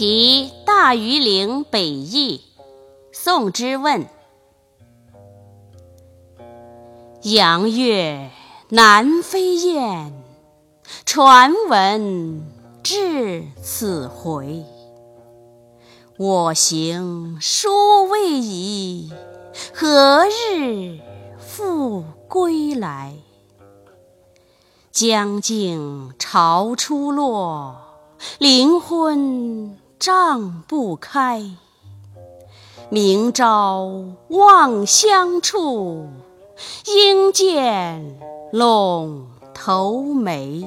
题大庾岭北驿，宋之问。阳月南飞雁，传闻至此回。我行殊未已，何日复归来？将近潮初落。灵魂帐不开，明朝望乡处，应见陇头梅。